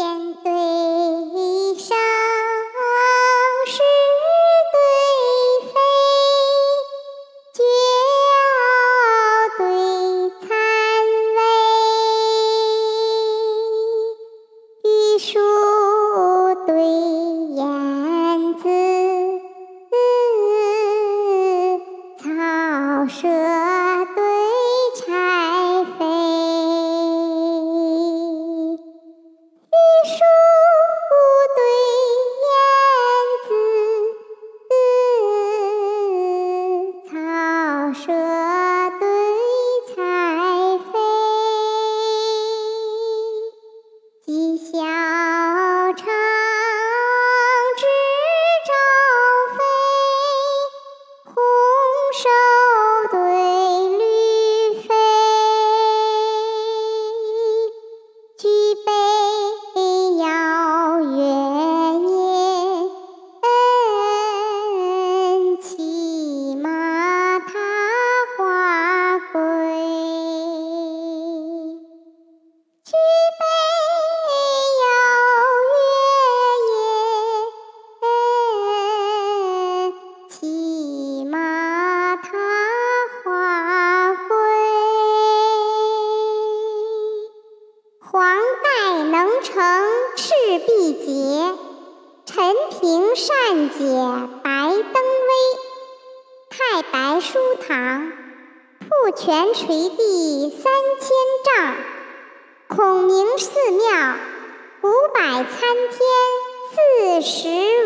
先对上是对非，绝傲对残微，玉树对燕子，草蛇一下黄盖能成赤壁捷，陈平善解白登危。太白书堂瀑泉垂地三千丈，孔明寺庙五百参天四十。